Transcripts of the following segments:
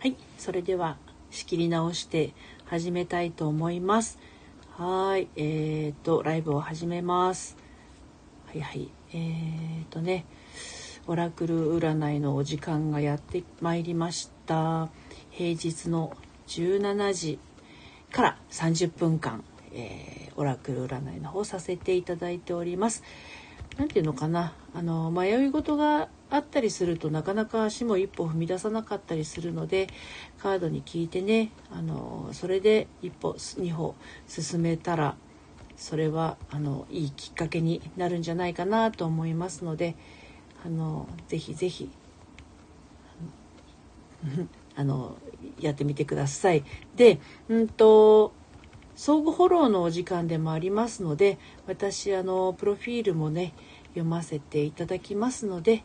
はい、それでは仕切り直して始めたいと思います。はい、えーと、ライブを始めます。はいはい、えーとね、オラクル占いのお時間がやってまいりました。平日の17時から30分間、えーオラクル占いの方させていただいております。なんていうのかなあの迷い事があったりするとなかなか足も一歩踏み出さなかったりするのでカードに聞いてねあのそれで一歩二歩進めたらそれはあのいいきっかけになるんじゃないかなと思いますのであのぜひぜひあのやってみてください。でうんと相互フォローのお時間でもありますので私あのプロフィールもね読ませていただきますので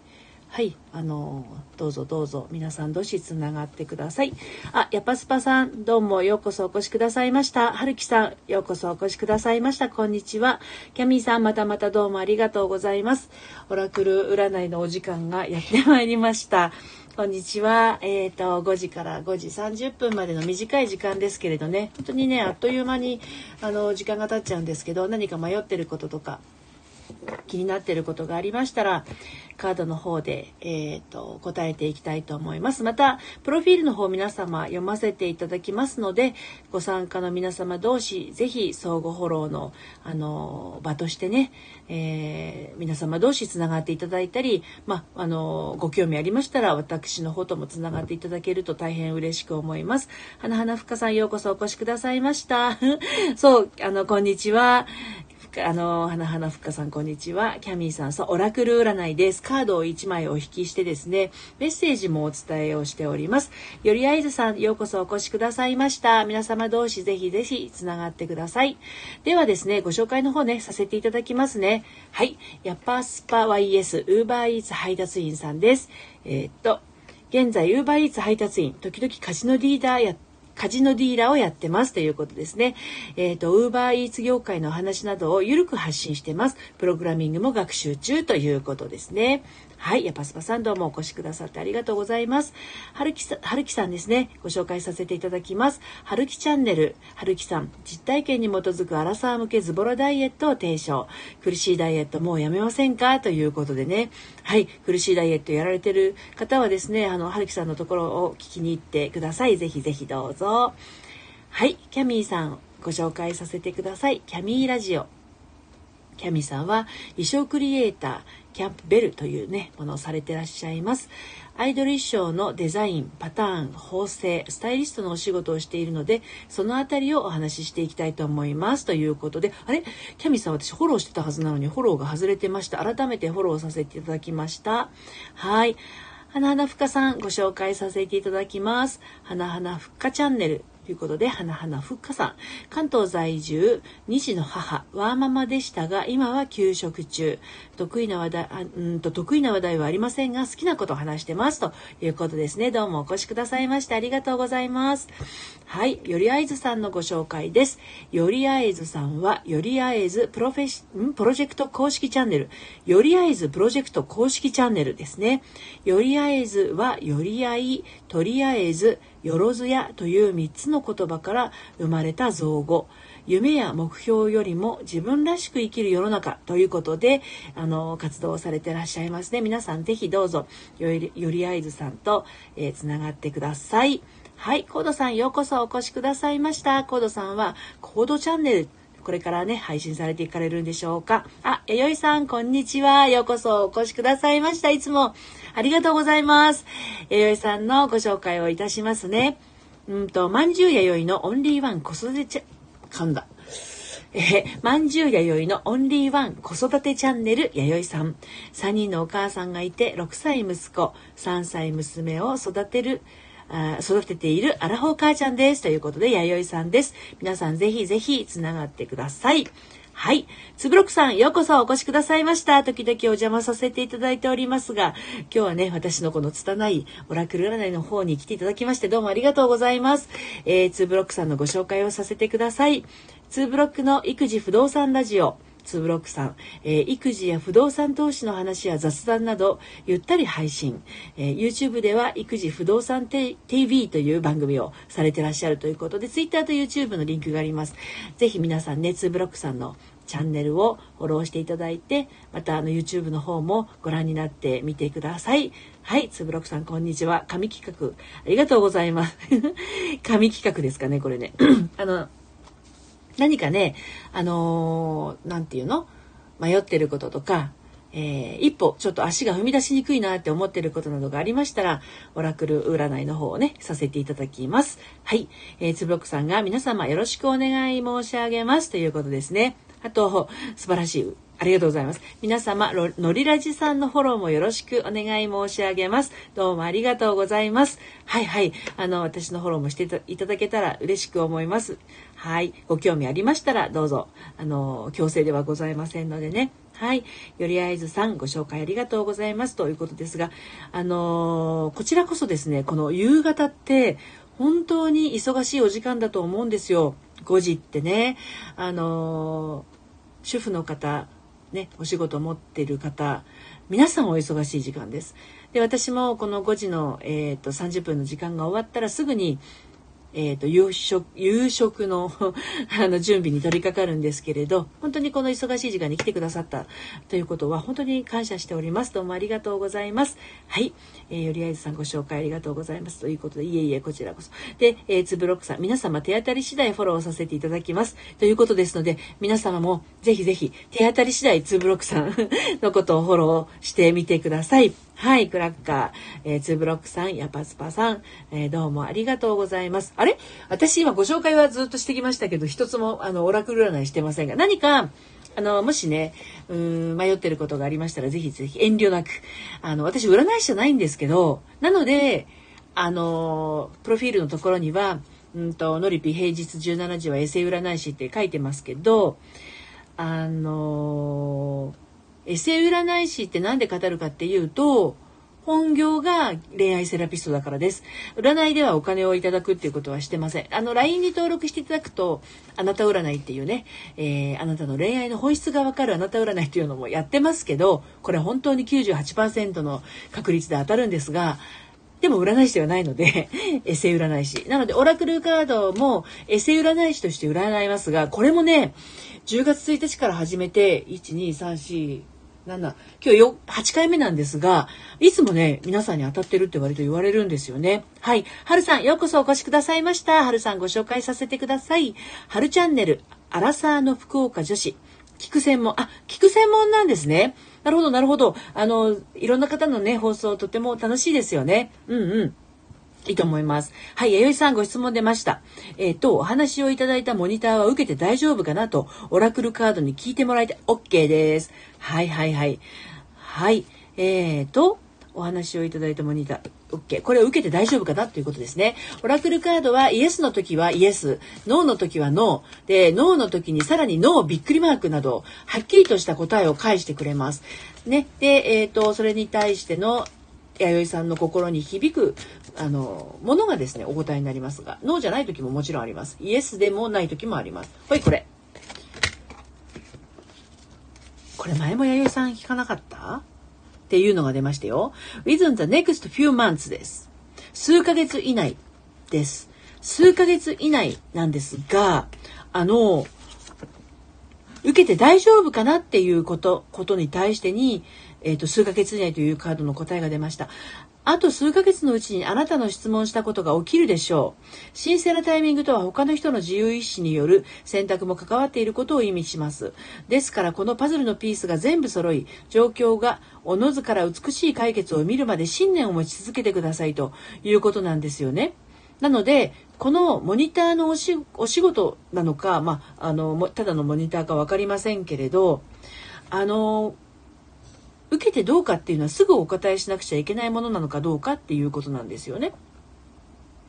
はいあのどうぞどうぞ皆さんどしつながってください。あやぱスパさんどうもようこそお越しくださいました。はるきさんようこそお越しくださいました。こんにちは。キャミーさんまたまたどうもありがとうございます。オラクル占いのお時間がやってまいりました。こんにちは。えっ、と、5時から5時30分までの短い時間ですけれどね、本当にね、あっという間に、あの、時間が経っちゃうんですけど、何か迷ってることとか、気になってることがありましたら、カードの方で、えっ、と、答えていきたいと思います。また、プロフィールの方皆様読ませていただきますので、ご参加の皆様同士、ぜひ相互フォローの、あの、場としてね、えー皆様同士つながっていただいたり、まあ、の、ご興味ありましたら、私の方ともつながっていただけると大変嬉しく思います。花花ふかさん、ようこそお越しくださいました。そう、あの、こんにちは。あの、花花ふっかさん、こんにちは。キャミーさん、そう、オラクル占いです。カードを1枚お引きしてですね、メッセージもお伝えをしております。よりあいずさん、ようこそお越しくださいました。皆様同士、ぜひぜひ、つながってください。ではですね、ご紹介の方ね、させていただきますね。はい。ヤッパースパ YS、ウーバーイーツ配達員さんです。えーっと、現在、ウーバーイーツ配達員、時々カジノリーダーやってカジノディーラーをやってますということですね。えっ、と、ウーバーイーツ業界の話などをゆるく発信してます。プログラミングも学習中ということですね。はい。やパスパさんどうもお越しくださってありがとうございます。はるきさん、はるきさんですね。ご紹介させていただきます。はるきチャンネル。はるきさん、実体験に基づくアラサー向けズボラダイエットを提唱。苦しいダイエットもうやめませんか？ということでね。はい。苦しいダイエットやられてる方はですね、あの、はるきさんのところを聞きに行ってください。ぜひぜひどうぞ。はい。キャミーさん、ご紹介させてください。キャミーラジオ。キャミーさんは衣装クリエイターキャンプベルというねものをされてらっしゃいますアイドル衣装のデザインパターン縫製スタイリストのお仕事をしているのでそのあたりをお話ししていきたいと思いますということであれ？キャミさん私フォローしてたはずなのにフォローが外れてました。改めてフォローさせていただきました。はい。花々ふかさんご紹介させていただきます。花々ふかチャンネル。ということで、花々ふっかさん。関東在住、2児の母、ワーママでしたが、今は休職中。得意な話題、あうんと、得意な話題はありませんが、好きなことを話してます。ということですね。どうもお越しくださいましてありがとうございます。はい。よりあえずさんのご紹介です。よりあえずさんは、よりあえずプロフェシ、んプロジェクト公式チャンネル。よりあえずプロジェクト公式チャンネルですね。よりあえずは、よりあい、とりあえず、よろずやという3つの言葉から生まれた造語。夢や目標よりも自分らしく生きる世の中ということで、あの、活動をされてらっしゃいますね。皆さん是非どうぞ、より、よりあいずさんと、えーつながってください。はい、コードさんようこそお越しくださいました。コードさんは、コードチャンネル、これからね、配信されていかれるんでしょうか。あ、えよいさん、こんにちは。ようこそお越しくださいました。いつもありがとうございます。えよいさんのご紹介をいたしますね。うんと、まんじゅうやよいのオンリーワン子育てちゃ、噛んだ。えー、まんじゅうやよいのオンリーワン子育てチャンネルやよいさん。3人のお母さんがいて、6歳息子、3歳娘を育てる、あ育てているアラフォー母ちゃんです。ということで、やよいさんです。皆さんぜひぜひつながってください。はい。つぶろくさん、ようこそお越しくださいました。時々お邪魔させていただいておりますが、今日はね、私のこの拙いオラクル占いの方に来ていただきまして、どうもありがとうございます。えー、ツーブロックさんのご紹介をさせてください。ツーブロックの育児不動産ラジオ。ツーブロックさん、えー、育児や不動産投資の話や雑談など、ゆったり配信。えー、YouTube では育児不動産 TV という番組をされてらっしゃるということで、Twitter と YouTube のリンクがあります。ぜひ皆さんね、ツーブロックさんのチャンネルをフォローしていただいて、またあの YouTube の方もご覧になってみてください。はい、つぶろくさんこんにちは。神企画、ありがとうございます。神企画ですかね、これね。あの、何かね、あのー、なんていうの？迷ってることとか、えー、一歩ちょっと足が踏み出しにくいなって思ってることなどがありましたら、オラクル占いの方をね、させていただきます。はい。えー、つぶろくさんが皆様よろしくお願い申し上げますということですね。あと、素晴らしい。ありがとうございます。皆様、のりラジさんのフォローもよろしくお願い申し上げます。どうもありがとうございます。はいはい。あの、私のフォローもしていただけたら嬉しく思います。はい。ご興味ありましたら、どうぞ。あの、強制ではございませんのでね。はい。よりあいずさん、ご紹介ありがとうございます。ということですが、あのこちらこそですね、この夕方って、本当に忙しいお時間だと思うんですよ。5時ってね。あの主婦の方、ね、お仕事持ってる方、皆さんお忙しい時間です。で、私もこの5時の、えーと、30分の時間が終わったらすぐにえっ、ー、と、夕食、夕食の あの、準備に取り掛かるんですけれど、本当にこの忙しい時間に来てくださったということは、本当に感謝しております。どうもありがとうございます。はい。えー、よりあいずさんご紹介ありがとうございます。ということで、いえいえ、こちらこそ。で、えー、ツーブロックさん、皆様手当たり次第フォローさせていただきます。ということですので、皆様もぜひぜひ、手当たり次第ツーブロックさんのことをフォローしてみてください。はい、クラッカー、えー、ツーブロックさん、ヤパスパさん、えー、どうもありがとうございます。あれ？私今ご紹介はずっとしてきましたけど、一つもあの、オラクル占いしてませんが、何か、あの、もしね、うん、迷ってることがありましたら、ぜひぜひ遠慮なく。あの、私占い師じゃないんですけど、なので、あの、プロフィールのところには、うんと、のりぴ平日17時はエセ占い師って書いてますけど、あのエセ占い師って何で語るかっていうと、本業が恋愛セラピストだからです。占いではお金をいただくっていうことはしてません。あの、LINE に登録していただくと、あなた占いっていうね、えー、あなたの恋愛の本質がわかるあなた占いっていうのもやってますけど、これ本当に98%の確率で当たるんですが、でも占い師ではないので、エセ占い師。なので、オラクルカードもエセ占い師として占いますが、これもね、10月1日から始めて、1、2、3、4、7、今日よ、8回目なんですが、いつもね、皆さんに当たってるって割と言われるんですよね。はい。はるさん、ようこそお越しくださいました。はるさんご紹介させてください。はるチャンネル、アラサーの福岡女子。聞く専門、あ、聞く専門なんですね。なるほど、なるほど。あの、いろんな方のね、放送とても楽しいですよね。うんうん。いいと思います。はい、弥生さんご質問出ました。えっ、ー、と、お話をいただいたモニターは受けて大丈夫かなと、オラクルカードに聞いてもらえて OK です。はいはいはい。はい。えっ、ー、と、お話をいただいたモニター。OK。これを受けて大丈夫かなということですね。オラクルカードはイエスの時はイエス、ノーの時はノー。で、ノーの時にさらにノーびっくりマークなど、はっきりとした答えを返してくれます。ね。で、えっ、ー、と、それに対しての弥生さんの心に響くあのものがですねお答えになりますがノーじゃない時ももちろんあります。イエスでもない時もあります。ほいこれ。これ前も弥生さん聞かなかった？っていうのが出ましたよ。Within the next few months です。数ヶ月以内です。数ヶ月以内なんですがあの受けて大丈夫かなっていうこと、ことに対してに、えっ、ー、と、数ヶ月以内というカードの答えが出ました。あと数ヶ月のうちにあなたの質問したことが起きるでしょう。神聖なタイミングとは他の人の自由意志による選択も関わっていることを意味します。ですからこのパズルのピースが全部揃い、状況がおのずから美しい解決を見るまで信念を持ち続けてくださいということなんですよね。なので、このモニターのお仕事なのか、まあ、あの、ただのモニターか分かりませんけれど、あの、受けてどうかっていうのはすぐお答えしなくちゃいけないものなのかどうかっていうことなんですよね。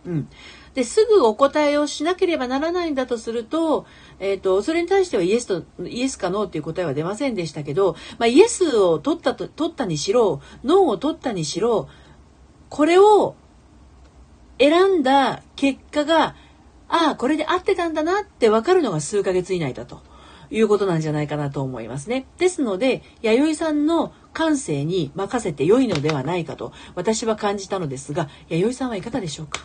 うん。で、すぐお答えをしなければならないんだとすると、えっ、ー、と、それに対してはイエスと、イエスかノーっていう答えは出ませんでしたけど、まあ、イエスを取ったと、取ったにしろ、ノーを取ったにしろ、これを選んだ結果が、ああ、これで合ってたんだなって分かるのが数ヶ月以内だということなんじゃないかなと思いますね。ですので、弥生さんの感性に任せて良いのではないかと私は感じたのですが、弥生さんはいかがでしょうか？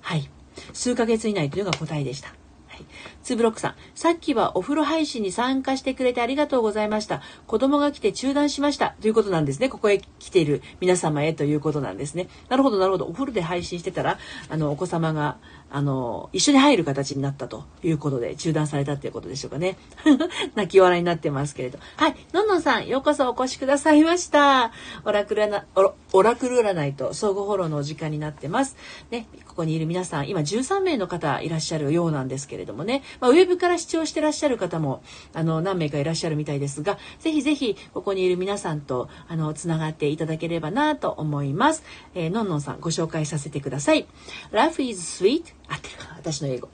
はい。数ヶ月以内というのが答えでした。はい。ツブロックさん、さっきはお風呂配信に参加してくれてありがとうございました。子供が来て中断しました。ということなんですね。ここへ来ている皆様へということなんですね。なるほど、なるほど。お風呂で配信してたら、あの、お子様が、あの、一緒に入る形になったということで、中断されたっていうことでしょうかね。泣き笑いになってますけれど。はい。のんのんさん、ようこそお越しくださいました。オラクルな、オラクル占いと相互フォローのお時間になってます。ね、ここにいる皆さん、今13名の方いらっしゃるようなんですけれどもね、まあ、ウェブから視聴してらっしゃる方も、あの、何名かいらっしゃるみたいですが、ぜひぜひ、ここにいる皆さんと、あの、つながっていただければなと思います。えー、のんのんさん、ご紹介させてください。Life is sweet 合ってるか私の英語。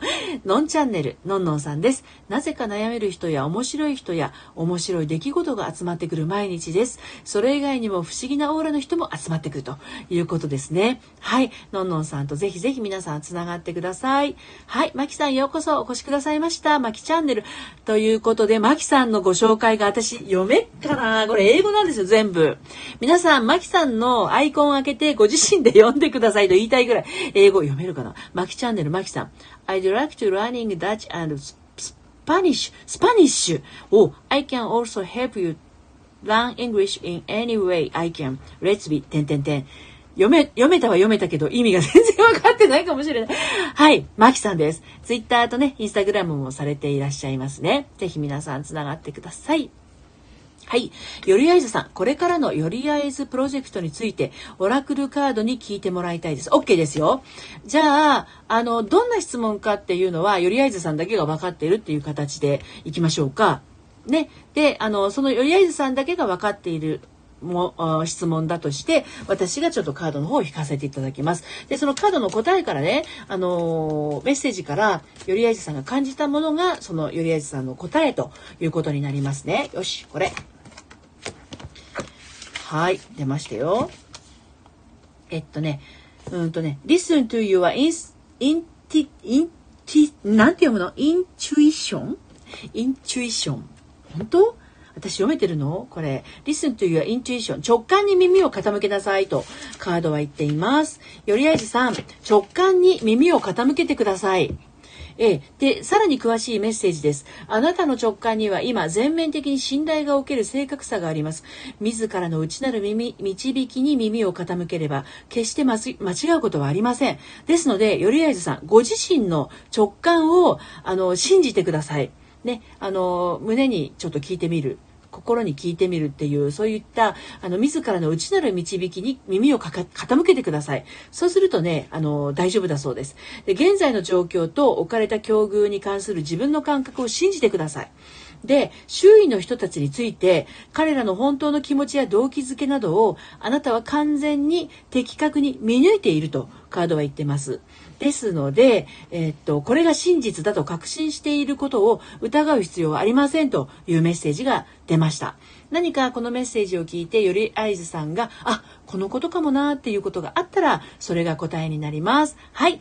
のんチャンネル、のんのんさんです。なぜか悩める人や面白い人や面白い出来事が集まってくる毎日です。それ以外にも不思議なオーラの人も集まってくるということですね。はい。のんのんさんとぜひぜひ皆さんつながってください。はい。まきさんようこそお越しくださいました。まきチャンネル。ということで、まきさんのご紹介が私読めっかなこれ英語なんですよ、全部。皆さん、まきさんのアイコンを開けてご自身で読んでくださいと言いたいぐらい。英語読めるかなまきチャンネル、まきさん。I'd like to learning Dutch and Spanish. Spanish! Oh, I can also help you learn English in any way I can. Let's be, 点点点。読め、読めたは読めたけど、意味が全然分かってないかもしれない。はい、マキさんです。ツイッターとね、インスタグラムもされていらっしゃいますね。ぜひ皆さんつながってください。はい。よりあいずさん、これからのよりあいずプロジェクトについて、オラクルカードに聞いてもらいたいです。OK ですよ。じゃあ、あの、どんな質問かっていうのは、よりあいずさんだけが分かっているっていう形でいきましょうか。ね。で、あの、そのよりあいずさんだけが分かっているも質問だとして私がちょっとカードの方を引かせていただきます。でそのカードの答えからね、あの、メッセージからよりあいじさんが感じたものがそのよりあいじさんの答えということになりますね。よしこれはい、出ましたよ。えっとね、うんとね、listen to your in, in, in, in なんて読むの ?intuition? intuition. 本当？私読めてるの？これ。listen to your intuition. 直感に耳を傾けなさいとカードは言っています。よりあいじさん、直感に耳を傾けてください。ええ、で、さらに詳しいメッセージです。あなたの直感には今、全面的に信頼がおける正確さがあります。自らの内なる耳、導きに耳を傾ければ、決して間違うことはありません。ですので、よりあいずさん、ご自身の直感を、あの、信じてください。ね、あの、胸にちょっと聞いてみる。心に聞いてみるっていう、そういった、あの、自らの内なる導きに耳を傾けてください。そうするとね、あの、大丈夫だそうです。で、現在の状況と置かれた境遇に関する自分の感覚を信じてください。で、周囲の人たちについて、彼らの本当の気持ちや動機づけなどを、あなたは完全に的確に見抜いているとカードは言ってます。ですので、えー、っと、これが真実だと確信していることを疑う必要はありませんというメッセージが出ました。何かこのメッセージを聞いて、より合図さんが、あ、このことかもなっていうことがあったら、それが答えになります。はい。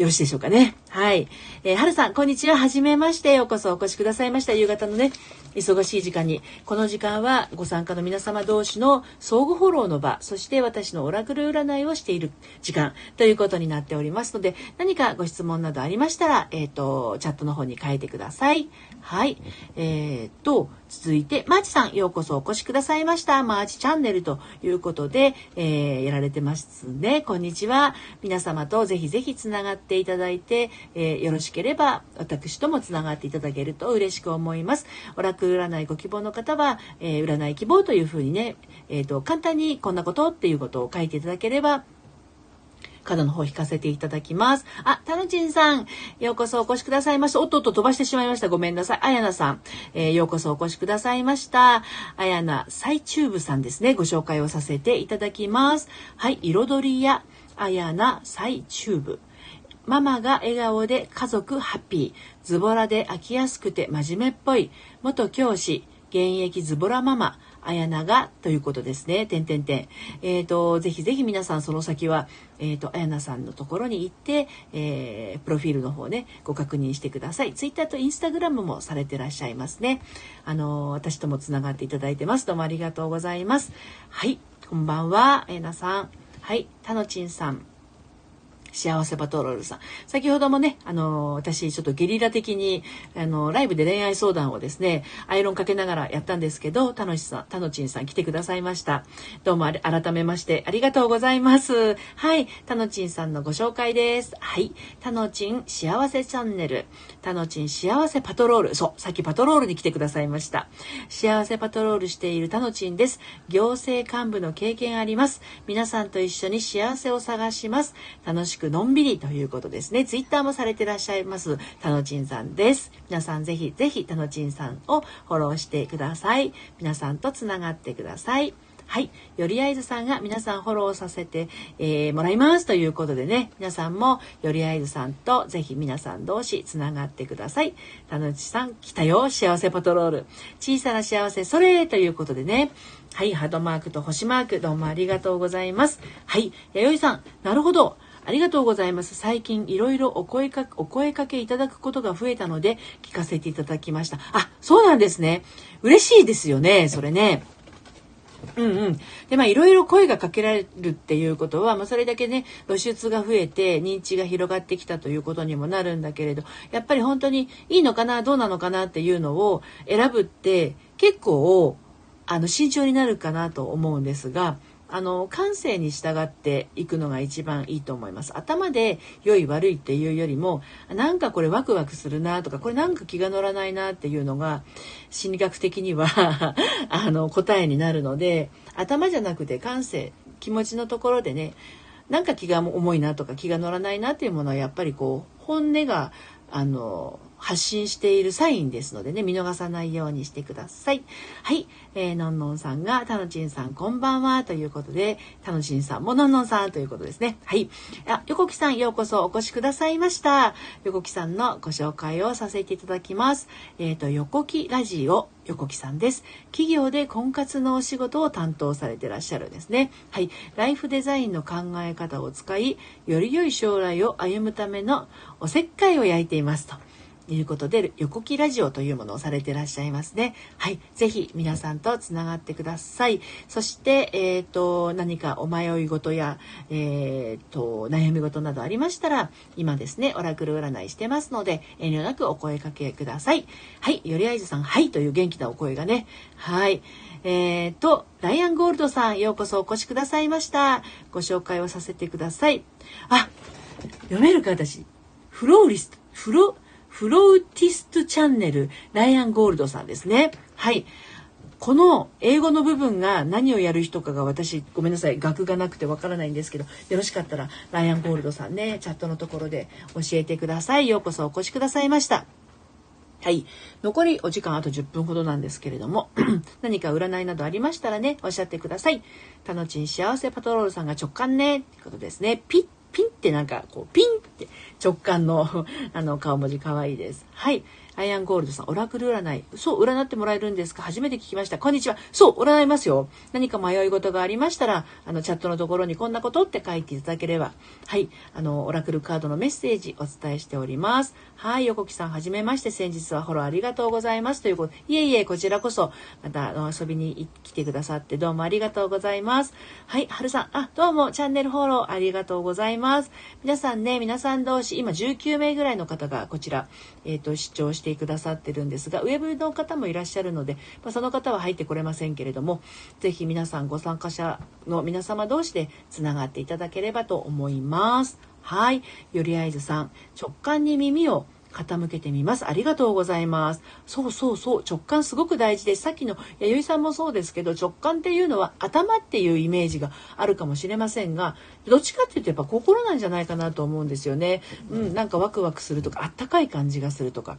よろしいでしょうかね。はい。えー、はるさん、こんにちは。はじめまして。ようこそお越しくださいました。夕方のね、忙しい時間に。この時間はご参加の皆様同士の相互フォローの場、そして私のオラクル占いをしている時間ということになっておりますので、何かご質問などありましたら、えっ、ー、と、チャットの方に書いてください。はい。えっ、と、続いて、マーチさん、ようこそお越しくださいました。マーチチャンネルということで、えー、やられてますね。こんにちは。皆様とぜひぜひつながっていただいて、えー、よろしければ、私ともつながっていただけると嬉しく思います。オラクル占いご希望の方は、えー、占い希望というふうにね、えっ、と、簡単にこんなことっていうことを書いていただければ、角の方引かせていただきます。あ、タヌチンさん、ようこそお越しくださいました。おっとっと飛ばしてしまいました。ごめんなさい。あやなさん、えー、ようこそお越しくださいました。あやな、最チューブさんですね。ご紹介をさせていただきます。はい、彩りや、あやな、最チューブ。ママが笑顔で家族ハッピー。ズボラで飽きやすくて真面目っぽい。元教師、現役ズボラママ、あやながということですね。てんてんてん。えっ、ー、と、ぜひぜひ皆さんその先は、えっ、ー、と、あやなさんのところに行って、えー、プロフィールの方ね、ご確認してください。ツイッターとインスタグラムもされてらっしゃいますね。あの私ともつながっていただいてます。どうもありがとうございます。はい、こんばんは、あやなさん。はい、たのちんさん。幸せパトロールさん。先ほどもね、あの、私ちょっとゲリラ的に、あの、ライブで恋愛相談をですね、アイロンかけながらやったんですけど、たのしさん、たのちんさん来てくださいました。どうも改めましてありがとうございます。はい、たのちんさんのご紹介です。はい、たのちん幸せチャンネル、たのちん幸せパトロール、そう、さっきパトロールに来てくださいました。幸せパトロールしているたのちんです。行政幹部の経験あります。皆さんと一緒に幸せを探します。楽しくのんびりということですね。ツイッターもされてらっしゃいます、たのちんさんです。皆さんぜひぜひたのちんさんをフォローしてください。皆さんとつながってください。はい。よりあいずさんが皆さんフォローさせて、えー、もらいますということでね、皆さんもよりあいずさんとぜひ皆さん同士つながってください。たのちさん来たよ。幸せパトロール。小さな幸せ、それということでね。はい。ハートマークと星マーク、どうもありがとうございます。はい。弥生さん、なるほど。ありがとうございます。最近いろいろお声かお声かけいただくことが増えたので聞かせていただきました。あ、そうなんですね。嬉しいですよね、それね。うんうん。で、まあ、いろいろ声がかけられるっていうことは、まあ、それだけね、露出が増えて、認知が広がってきたということにもなるんだけれど、やっぱり本当にいいのかな、どうなのかなっていうのを選ぶって、結構、あの、慎重になるかなと思うんですが、あの感性に従っていくのが一番いいと思います。頭で良い悪いっていうよりもなんかこれワクワクするなとかこれなんか気が乗らないなっていうのが心理学的には あの答えになるので頭じゃなくて感性気持ちのところでねなんか気が重いなとか気が乗らないなっていうものはやっぱりこう本音があの発信しているサインですのでね、見逃さないようにしてください。はい。えー、のんのんさんが、たのちんさんこんばんは、ということで、たのちんさんものんのんさんということですね。はい。あ、横木さんようこそお越しくださいました。横木さんのご紹介をさせていただきます。えっ、ー、と、横木ラジオ、横木さんです。企業で婚活のお仕事を担当されてらっしゃるんですね。はい。ライフデザインの考え方を使い、より良い将来を歩むためのおせっかいを焼いていますと。いうことで、横木ラジオというものをされてらっしゃいますね。はい。ぜひ皆さんとつながってください。そして、えっ、ー、と、何かお迷い事や、えっ、ー、と、悩み事などありましたら、今ですね、オラクル占いしてますので、遠慮なくお声かけください。はい。よりあいずさん、はい。という元気なお声がね。はい。えっ、ー、と、ライアンゴールドさん、ようこそお越しくださいました。ご紹介をさせてください。あ、読めるか私。フローリスト、フロー、フローティストチャンネル、ライアン・ゴールドさんですね。はい。この英語の部分が何をやる人かが私、ごめんなさい、学がなくてわからないんですけど、よろしかったら、ライアン・ゴールドさんね、チャットのところで教えてください。ようこそお越しくださいました。はい。残りお時間あと10分ほどなんですけれども、何か占いなどありましたらね、おっしゃってください。たのちん幸せパトロールさんが直感ね、ってことですね。ピッピンってなんかこうピンって直感のあの顔文字可愛いです。はい。アイアンゴールドさん、オラクル占い。そう、占ってもらえるんですか？初めて聞きました。こんにちは。そう、占いますよ。何か迷い事がありましたら、あの、チャットのところにこんなことって書いていただければ、はい、あの、オラクルカードのメッセージお伝えしております。はい、横木さん、はじめまして、先日はフォローありがとうございます。ということ、いえいえ、こちらこそ、また、遊びに来てくださってどうもありがとうございます。はい、はるさん、あ、どうも、チャンネルフォローありがとうございます。皆さんね、皆さん同士、今19名ぐらいの方がこちら、えっ、ー、と、視聴してしてくださってるんですが、ウェブの方もいらっしゃるので、まあ、その方は入ってこれませんけれども、ぜひ皆さんご参加者の皆様同士でつながっていただければと思います。はい。よりあいずさん、直感に耳を傾けてみます。ありがとうございます。そうそうそう。直感すごく大事です。さっきの弥生さんもそうですけど、直感っていうのは頭っていうイメージがあるかもしれませんが、どっちかっていうとやっぱ心なんじゃないかなと思うんですよね。うん、なんかワクワクするとか、あったかい感じがするとか。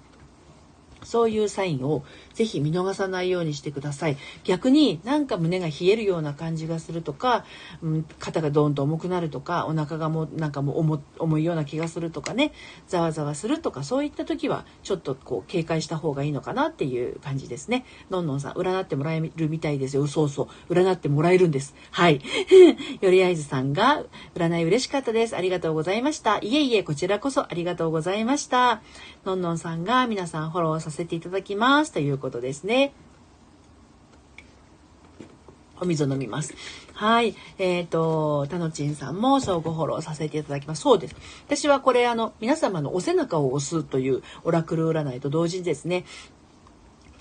そういうサインをぜひ見逃さないようにしてください。逆になんか胸が冷えるような感じがするとか、うん、肩がドーンと重くなるとか、お腹がもうなんかもう重重いような気がするとかね、ざわざわするとか、そういった時はちょっとこう警戒した方がいいのかなっていう感じですね。のんのんさん、占ってもらえるみたいですよ。そうそう。占ってもらえるんです。はい。よりあいずさんが、占い嬉しかったです。ありがとうございました。いえいえ、こちらこそありがとうございました。のんのんさんが皆さんフォローさせていただきます。ということですね。お水を飲みます。はい。えっ、ー、と、たのちんさんも相互フォローさせていただきます。そうです。私はこれ、あの、皆様のお背中を押すというオラクル占いと同時にですね、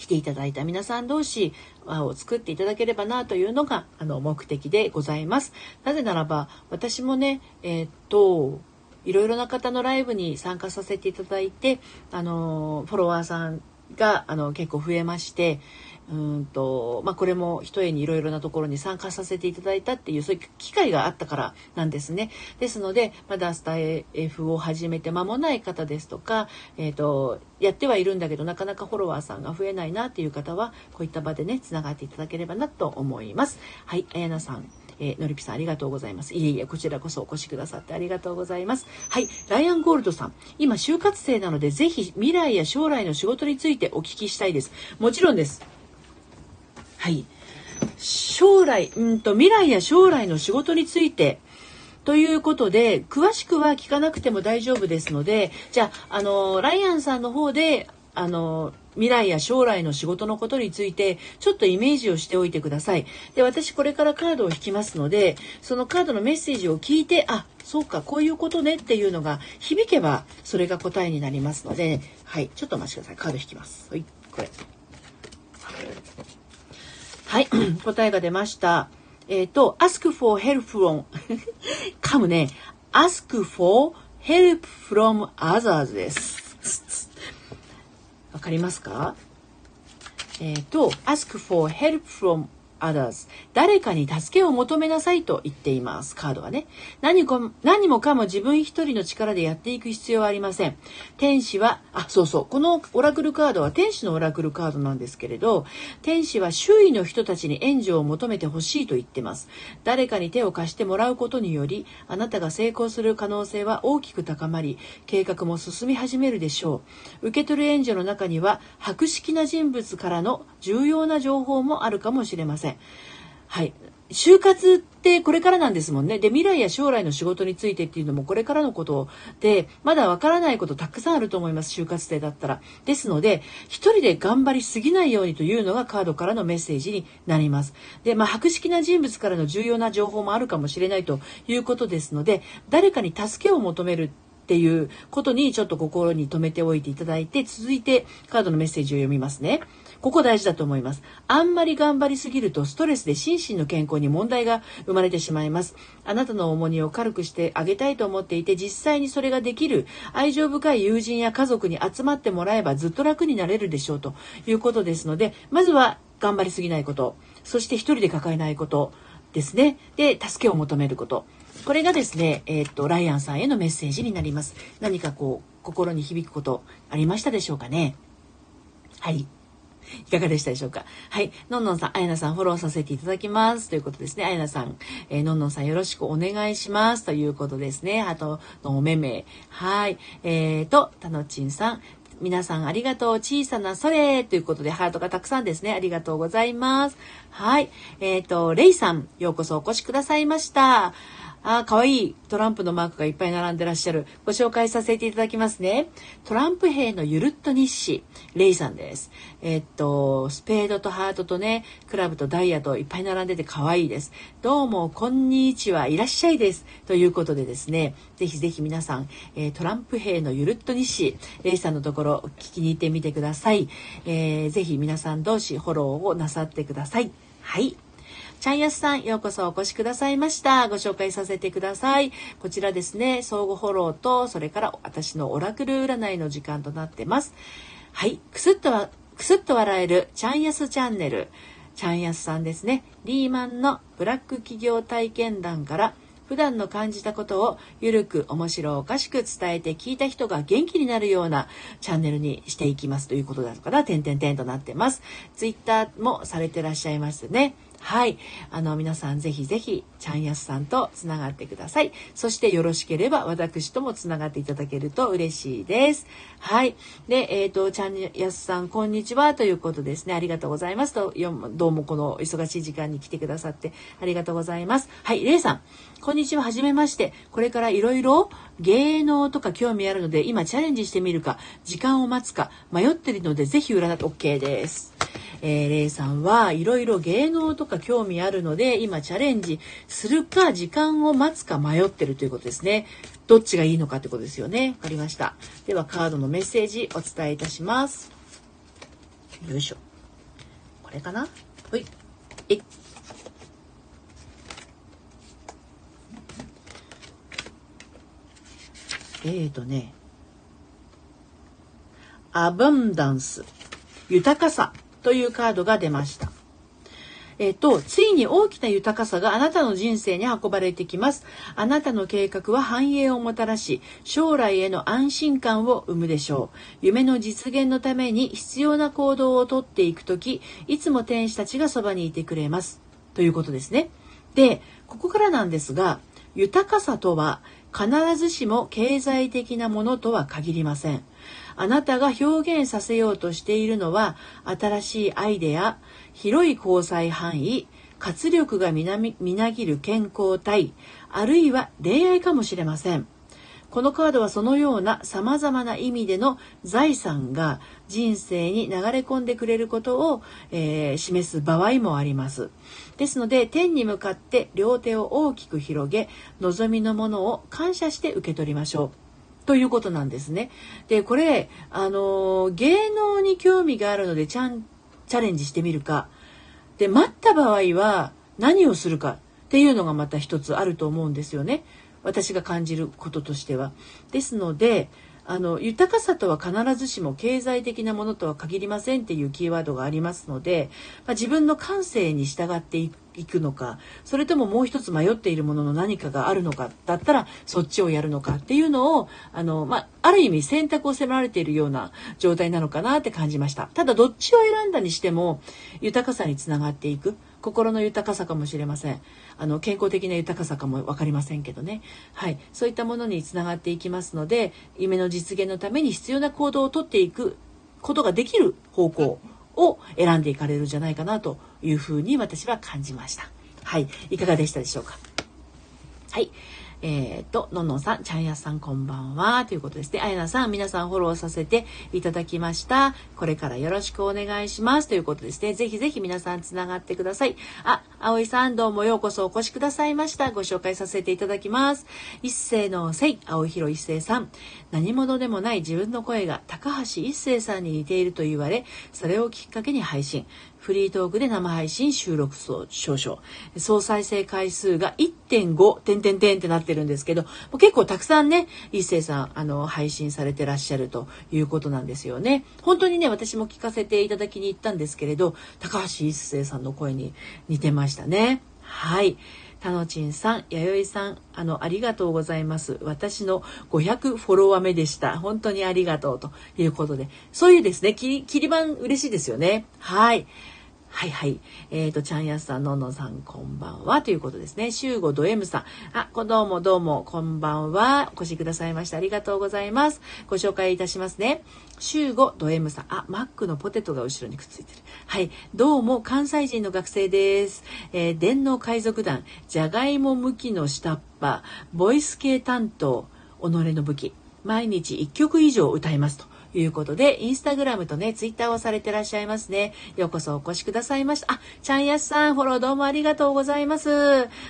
来ていただいた皆さん同士を作っていただければなというのがあの目的でございます。なぜならば私もね、えー、っといろいろな方のライブに参加させていただいてあのフォロワーさんがあの結構増えましてうんと、まあ、これも一重にいろいろなところに参加させていただいたっていう、そういう機会があったからなんですね。ですので、まだスタイフを始めて間もない方ですとか、えっ、ー、と、やってはいるんだけど、なかなかフォロワーさんが増えないなっていう方は、こういった場でね、つながっていただければなと思います。はい、あやなさん。えー、のりぴさんありがとうございます。いえいえ、こちらこそお越しくださってありがとうございます。はい、ライアン・ゴールドさん。今、就活生なので、ぜひ未来や将来の仕事についてお聞きしたいです。もちろんです。はい。将来、うんと、未来や将来の仕事について、ということで、詳しくは聞かなくても大丈夫ですので、じゃあ、あの、ライアンさんの方で、あの、未来や将来の仕事のことについて、ちょっとイメージをしておいてください。で、私これからカードを引きますので、そのカードのメッセージを聞いて、あ、そうか、こういうことねっていうのが響けば、それが答えになりますので、はい、ちょっとお待ちください。カード引きます。はい、これ。はい、答えが出ました。えっ、ー、と、ask for help from 噛むね。ask for help from others です。わかりますかえっ、ー、と、ask for help from others 誰かに助けを求めなさいと言っています。カードはね。何も何もかも自分一人の力でやっていく必要はありません。天使は、あ、そうそう。このオラクルカードは天使のオラクルカードなんですけれど、天使は周囲の人たちに援助を求めてほしいと言ってます。誰かに手を貸してもらうことにより、あなたが成功する可能性は大きく高まり、計画も進み始めるでしょう。受け取る援助の中には、博識な人物からの重要な情報もあるかもしれません。せん。はい。就活ってこれからなんですもんね。で、未来や将来の仕事についてっていうのもこれからのことで、まだわからないことたくさんあると思います。就活生だったら。ですので、一人で頑張りすぎないようにというのがカードからのメッセージになります。で、まあ、博識な人物からの重要な情報もあるかもしれないということですので、誰かに助けを求めるっていうことにちょっと心に留めておいていただいて、続いてカードのメッセージを読みますね。ここ大事だと思います。あんまり頑張りすぎるとストレスで心身の健康に問題が生まれてしまいます。あなたの重荷を軽くしてあげたいと思っていて、実際にそれができる愛情深い友人や家族に集まってもらえばずっと楽になれるでしょうということですので、まずは頑張りすぎないこと、そして一人で抱えないことですね。で、助けを求めること。これがですね、えー、っと、ライアンさんへのメッセージになります。何かこう、心に響くことありましたでしょうかね？はい。いかがでしたでしょうか？はい。のんのんさん、あやなさんフォローさせていただきます。ということですね。あやなさん、えー、のんのんさんよろしくお願いします。ということですね。あと、のおめめ。はい。えーと、たのちんさん、皆さんありがとう。小さなそれということでハートがたくさんですね。ありがとうございます。はい。えっ、ー、と、レイさん、ようこそお越しくださいました。あ、かわいいトランプのマークがいっぱい並んでらっしゃる。ご紹介させていただきますね。トランプ兵のゆるっと日誌、レイさんです。えっと、スペードとハートとね、クラブとダイヤといっぱい並んでて可愛いです。どうも、こんにちは、いらっしゃいです。ということでですね、ぜひぜひ皆さん、えー、トランプ兵のゆるっと日誌、レイさんのところ聞きに行ってみてください。えー、ぜひ皆さん同士フォローをなさってください。はい。チャンヤスさん、ようこそお越しくださいました。ご紹介させてください。こちらですね、相互フォローと、それから私のオラクル占いの時間となってます。はい、くすっとは、くすっと笑えるチャンヤスチャンネル。チャンヤスさんですね。リーマンのブラック企業体験談から普段の感じたことをゆるく面白おかしく伝えて聞いた人が元気になるようなチャンネルにしていきますということだから、点々点となってます。ツイッターもされてらっしゃいますね。はい。あの、皆さんぜひぜひ、ちゃんやすさんとつながってください。そしてよろしければ、私ともつながっていただけると嬉しいです。はい。で、えっ、ー、と、ちゃんやすさん、こんにちは。ということですね。ありがとうございますと。どうもこの忙しい時間に来てくださってありがとうございます。はい。れいさん、こんにちは。はじめまして。これからいろいろ芸能とか興味あるので、今チャレンジしてみるか、時間を待つか、迷ってるので、ぜひ占って OK です。えー、レイさんはいろいろ芸能とか興味あるので、今チャレンジするか、時間を待つか迷ってるということですね。どっちがいいのかってことですよね。わかりました。では、カードのメッセージお伝えいたします。よいしょ。これかな？ほい。えい。えーとね、アバンダンス、豊かさというカードが出ました。えっ、と、ついに大きな豊かさがあなたの人生に運ばれてきます。あなたの計画は繁栄をもたらし、将来への安心感を生むでしょう。夢の実現のために必要な行動をとっていくとき、いつも天使たちがそばにいてくれます。ということですね。で、ここからなんですが、豊かさとは必ずしも経済的なものとは限りません。あなたが表現させようとしているのは新しいアイデア、広い交際範囲、活力がみなぎる健康体、あるいは恋愛かもしれません。このカードはそのような様々な意味での財産が人生に流れ込んでくれることを、えー、示す場合もあります。ですので天に向かって両手を大きく広げ望みのものを感謝して受け取りましょう。ということなんですね。で、これ、あの、芸能に興味があるので、ちゃん、チャレンジしてみるか。で、待った場合は何をするかっていうのがまた一つあると思うんですよね。私が感じることとしては。ですので、あの豊かさとは必ずしも経済的なものとは限りませんっていうキーワードがありますので、まあ、自分の感性に従っていくのかそれとももう一つ迷っているものの何かがあるのかだったらそっちをやるのかっていうのをあの、まあ、ある意味選択を迫られているような状態なのかなって感じました。ただどっちを選んだにしても豊かさにつながっていく。心の豊かさかもしれません。あの健康的な豊かさかも分かりませんけどね。はい。そういったものにつながっていきますので夢の実現のために必要な行動をとっていくことができる方向。を選んでいかれるんじゃないかなというふうに私は感じました。はい。いかがでしたでしょうか？はい。えっ、ー、と、ののさん、ちゃんやさんこんばんは。ということですね。あやなさん、皆さんフォローさせていただきました。これからよろしくお願いします。ということですね。ぜひぜひ皆さんつながってください。あ、あおいさん、どうもようこそお越しくださいました。ご紹介させていただきます。一世のせい、青広一世さん。何者でもない自分の声が高橋一生さんに似ていると言われ、それをきっかけに配信。フリートークで生配信収録少々。総再生回数が1.5、点点点ってなってるんですけど、結構たくさんね、一星さん、あの、配信されてらっしゃるということなんですよね。本当にね、私も聞かせていただきに行ったんですけれど、高橋一生さんの声に似てましたね。はい。たのちんさん、やよいさん、あの、ありがとうございます。私の500フォロワー目でした。本当にありがとうということで。そういうですね、切り板嬉しいですよね。はい。はいはい。えっ、ー、と、ちゃんやすさん、のんのんさん、こんばんは。ということですね。週五ド M さん。あ、どうもどうも、こんばんは。お越しくださいました。ありがとうございます。ご紹介いたしますね。週五ド M さん。あ、マックのポテトが後ろにくっついてる。はい。どうも、関西人の学生です。えー、電脳海賊団、じゃがいも向きの下っ端、ボイス系担当、己の武器。毎日1曲以上歌いますと。いうことで、インスタグラムとね、ツイッターをされてらっしゃいますね。ようこそお越しくださいました。あ、ちゃんやすさん、フォローどうもありがとうございます。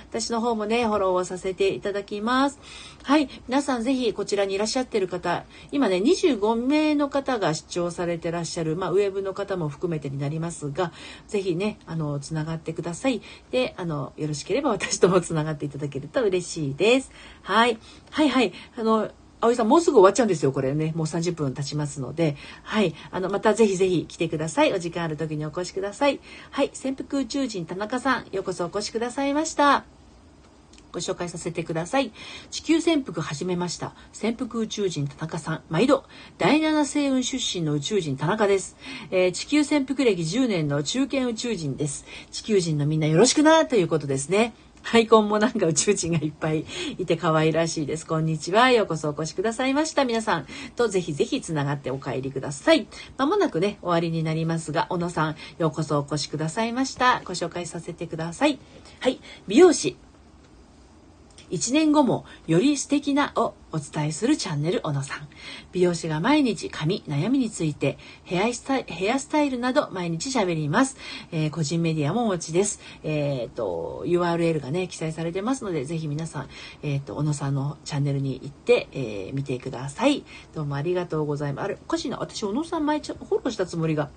私の方もね、フォローをさせていただきます。はい。皆さんぜひこちらにいらっしゃってる方、今ね、25名の方が視聴されてらっしゃる、まあ、ウェブの方も含めてになりますが、ぜひね、あの、つながってください。で、あの、よろしければ私ともつながっていただけると嬉しいです。はい。はいはい。あの、葵さん、もうすぐ終わっちゃうんですよ、これね。もう30分経ちますので。はい。あの、またぜひぜひ来てください。お時間ある時にお越しください。はい。潜伏宇宙人田中さん、ようこそお越しくださいました。ご紹介させてください。地球潜伏始めました。潜伏宇宙人田中さん。毎度、第七星雲出身の宇宙人田中です。えー、地球潜伏歴10年の中堅宇宙人です。地球人のみんなよろしくな、ということですね。アイコンもなんか宇宙人がいっぱいいて可愛らしいです。こんにちは。ようこそお越しくださいました。皆さんとぜひぜひつながってお帰りください。まもなくね、終わりになりますが、小野さん、ようこそお越しくださいました。ご紹介させてください。はい。美容師。1年後もより素敵なをお伝えするチャンネル小野さん。美容師が毎日髪、悩みについてヘアスタイヘアスタイルなど毎日喋ります。えー、個人メディアもお持ちです。えっ、と、URL がね、記載されてますので、ぜひ皆さん、えっ、と、小野さんのチャンネルに行って、えー、見てください。どうもありがとうございます。あれ、おかしいな。私、小野さん前フォローしたつもりが。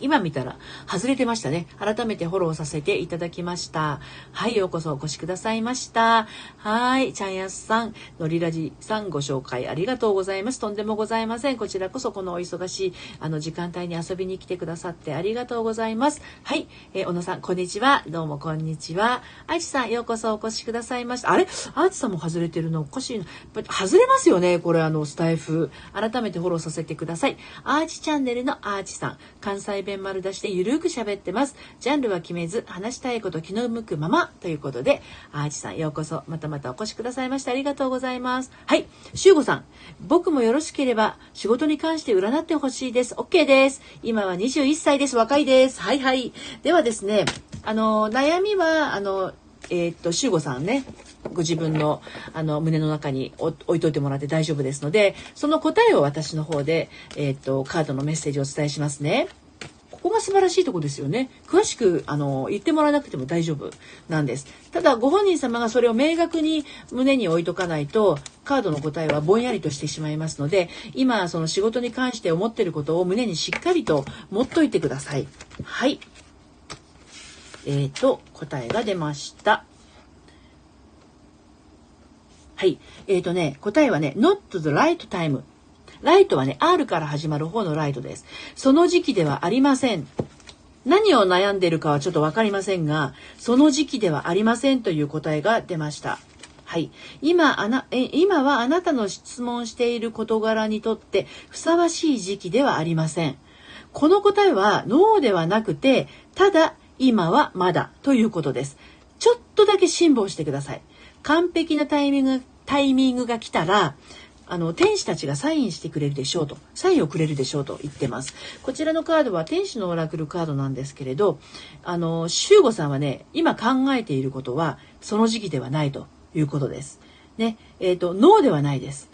今見たら外れてましたね。改めてフォローさせていただきました。はい、ようこそお越しくださいました。はい、ちゃんやすさん、のりらじさんご紹介ありがとうございます。とんでもございません。こちらこそこのお忙しいあの時間帯に遊びに来てくださってありがとうございます。はい、えー、小野さん、こんにちは。どうもこんにちは。あちさん、ようこそお越しくださいました。あれ？あちさんも外れてるのおかしいな。外れますよねこれあの、スタイフ。改めてフォローさせてください。アーチチャンネルのアーチさん、関西弁丸出してゆるく喋ってます。ジャンルは決めず、話したいこと気の向くままということで、アーチさんようこそ、またまたお越しくださいましてありがとうございます。はい。しゅうごさん、僕もよろしければ仕事に関して占ってほしいです。OK です。今は21歳です。若いです。はいはい。ではですね、あの、悩みは、あの、えー、っと、しゅうごさんね、ご自分のあの胸の中に置いといてもらって大丈夫ですので、その答えを私の方で、えー、っと、カードのメッセージをお伝えしますね。ここが素晴らしいとこですよね。詳しく、あの、言ってもらわなくても大丈夫なんです。ただ、ご本人様がそれを明確に胸に置いとかないと、カードの答えはぼんやりとしてしまいますので、今、その仕事に関して思っていることを胸にしっかりと持っといてください。はい。えーと、答えが出ました。はい。えーとね、答えはね、not the right time ライトはね、R から始まる方のライトです。その時期ではありません。何を悩んでいるかはちょっとわかりませんが、その時期ではありませんという答えが出ました。はい。今、あな、え、今はあなたの質問している事柄にとってふさわしい時期ではありません。この答えはノーではなくて、ただ今はまだということです。ちょっとだけ辛抱してください。完璧なタイミング、タイミングが来たら、あの、天使たちがサインしてくれるでしょうと、サインをくれるでしょうと言ってます。こちらのカードは天使のオラクルカードなんですけれど、あの、修吾さんはね、今考えていることは、その時期ではないということです。ね、えっ、ー、と、ノーではないです。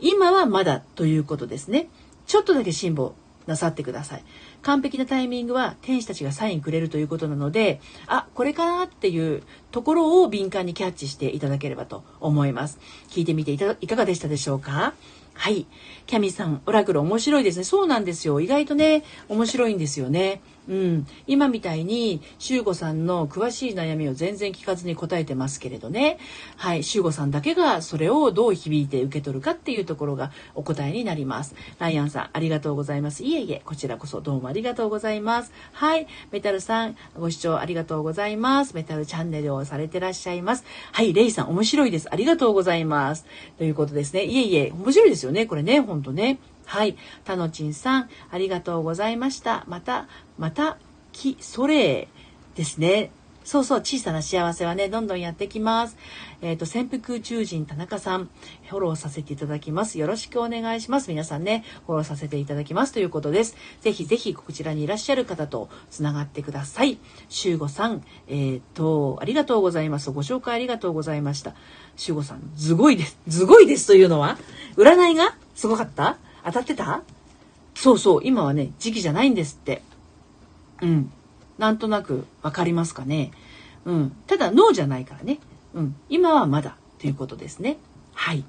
今はまだということですね。ちょっとだけ辛抱なさってください。完璧なタイミングは天使たちがサインくれるということなので、あ、これかなっていうところを敏感にキャッチしていただければと思います。聞いてみていかがでしたでしょうか？はい。キャミさん、オラクル面白いですね。そうなんですよ。意外とね、面白いんですよね。うん、今みたいに修吾さんの詳しい悩みを全然聞かずに答えてますけれどね。はい。修吾さんだけがそれをどう響いて受け取るかっていうところがお答えになります。ライアンさんありがとうございます。いえいえこちらこそどうもありがとうございます。はい。メタルさんご視聴ありがとうございます。メタルチャンネルをされてらっしゃいます。はい。レイさん面白いです。ありがとうございます。ということですね。いえいえ面白いですよね。これねほんとね。はい。たのちんさん、ありがとうございました。また、また、き、それですね。そうそう、小さな幸せはね、どんどんやってきます。えっ、ー、と、潜伏宇宙人田中さん、フォローさせていただきます。よろしくお願いします。皆さんね、フォローさせていただきますということです。ぜひぜひ、こちらにいらっしゃる方とつながってください。しゅうごさん、えっ、ー、と、ありがとうございます。ご紹介ありがとうございました。しゅうごさん、すごいです。すごいですというのは？占いがすごかった？当たってた？そうそう、今はね、時期じゃないんですって。うん。なんとなくわかりますかね。うん。ただ、脳じゃないからね。うん。今はまだということですね。はい。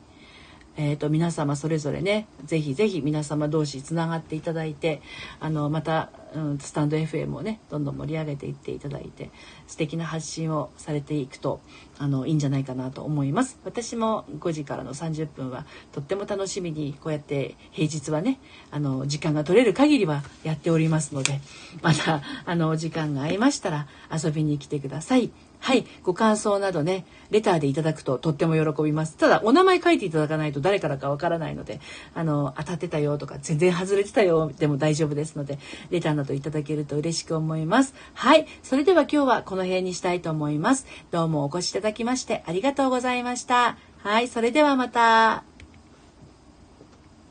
え、ー、と、皆様それぞれね、ぜひぜひ皆様同士つながっていただいて、あの、また、うん、スタンド FM をねどんどん盛り上げていっていただいて素敵な発信をされていくとあのいいんじゃないかなと思います私も5時からの30分はとっても楽しみにこうやって平日はねあの時間が取れる限りはやっておりますのでまたあの時間が合いましたら遊びに来てください。はい。ご感想などね、レターでいただくととっても喜びます。ただ、お名前書いていただかないと誰からかわからないので、あの、当たってたよとか、全然外れてたよでも大丈夫ですので、レターなどいただけると嬉しく思います。はい。それでは今日はこの辺にしたいと思います。どうもお越しいただきましてありがとうございました。はい。それではまた。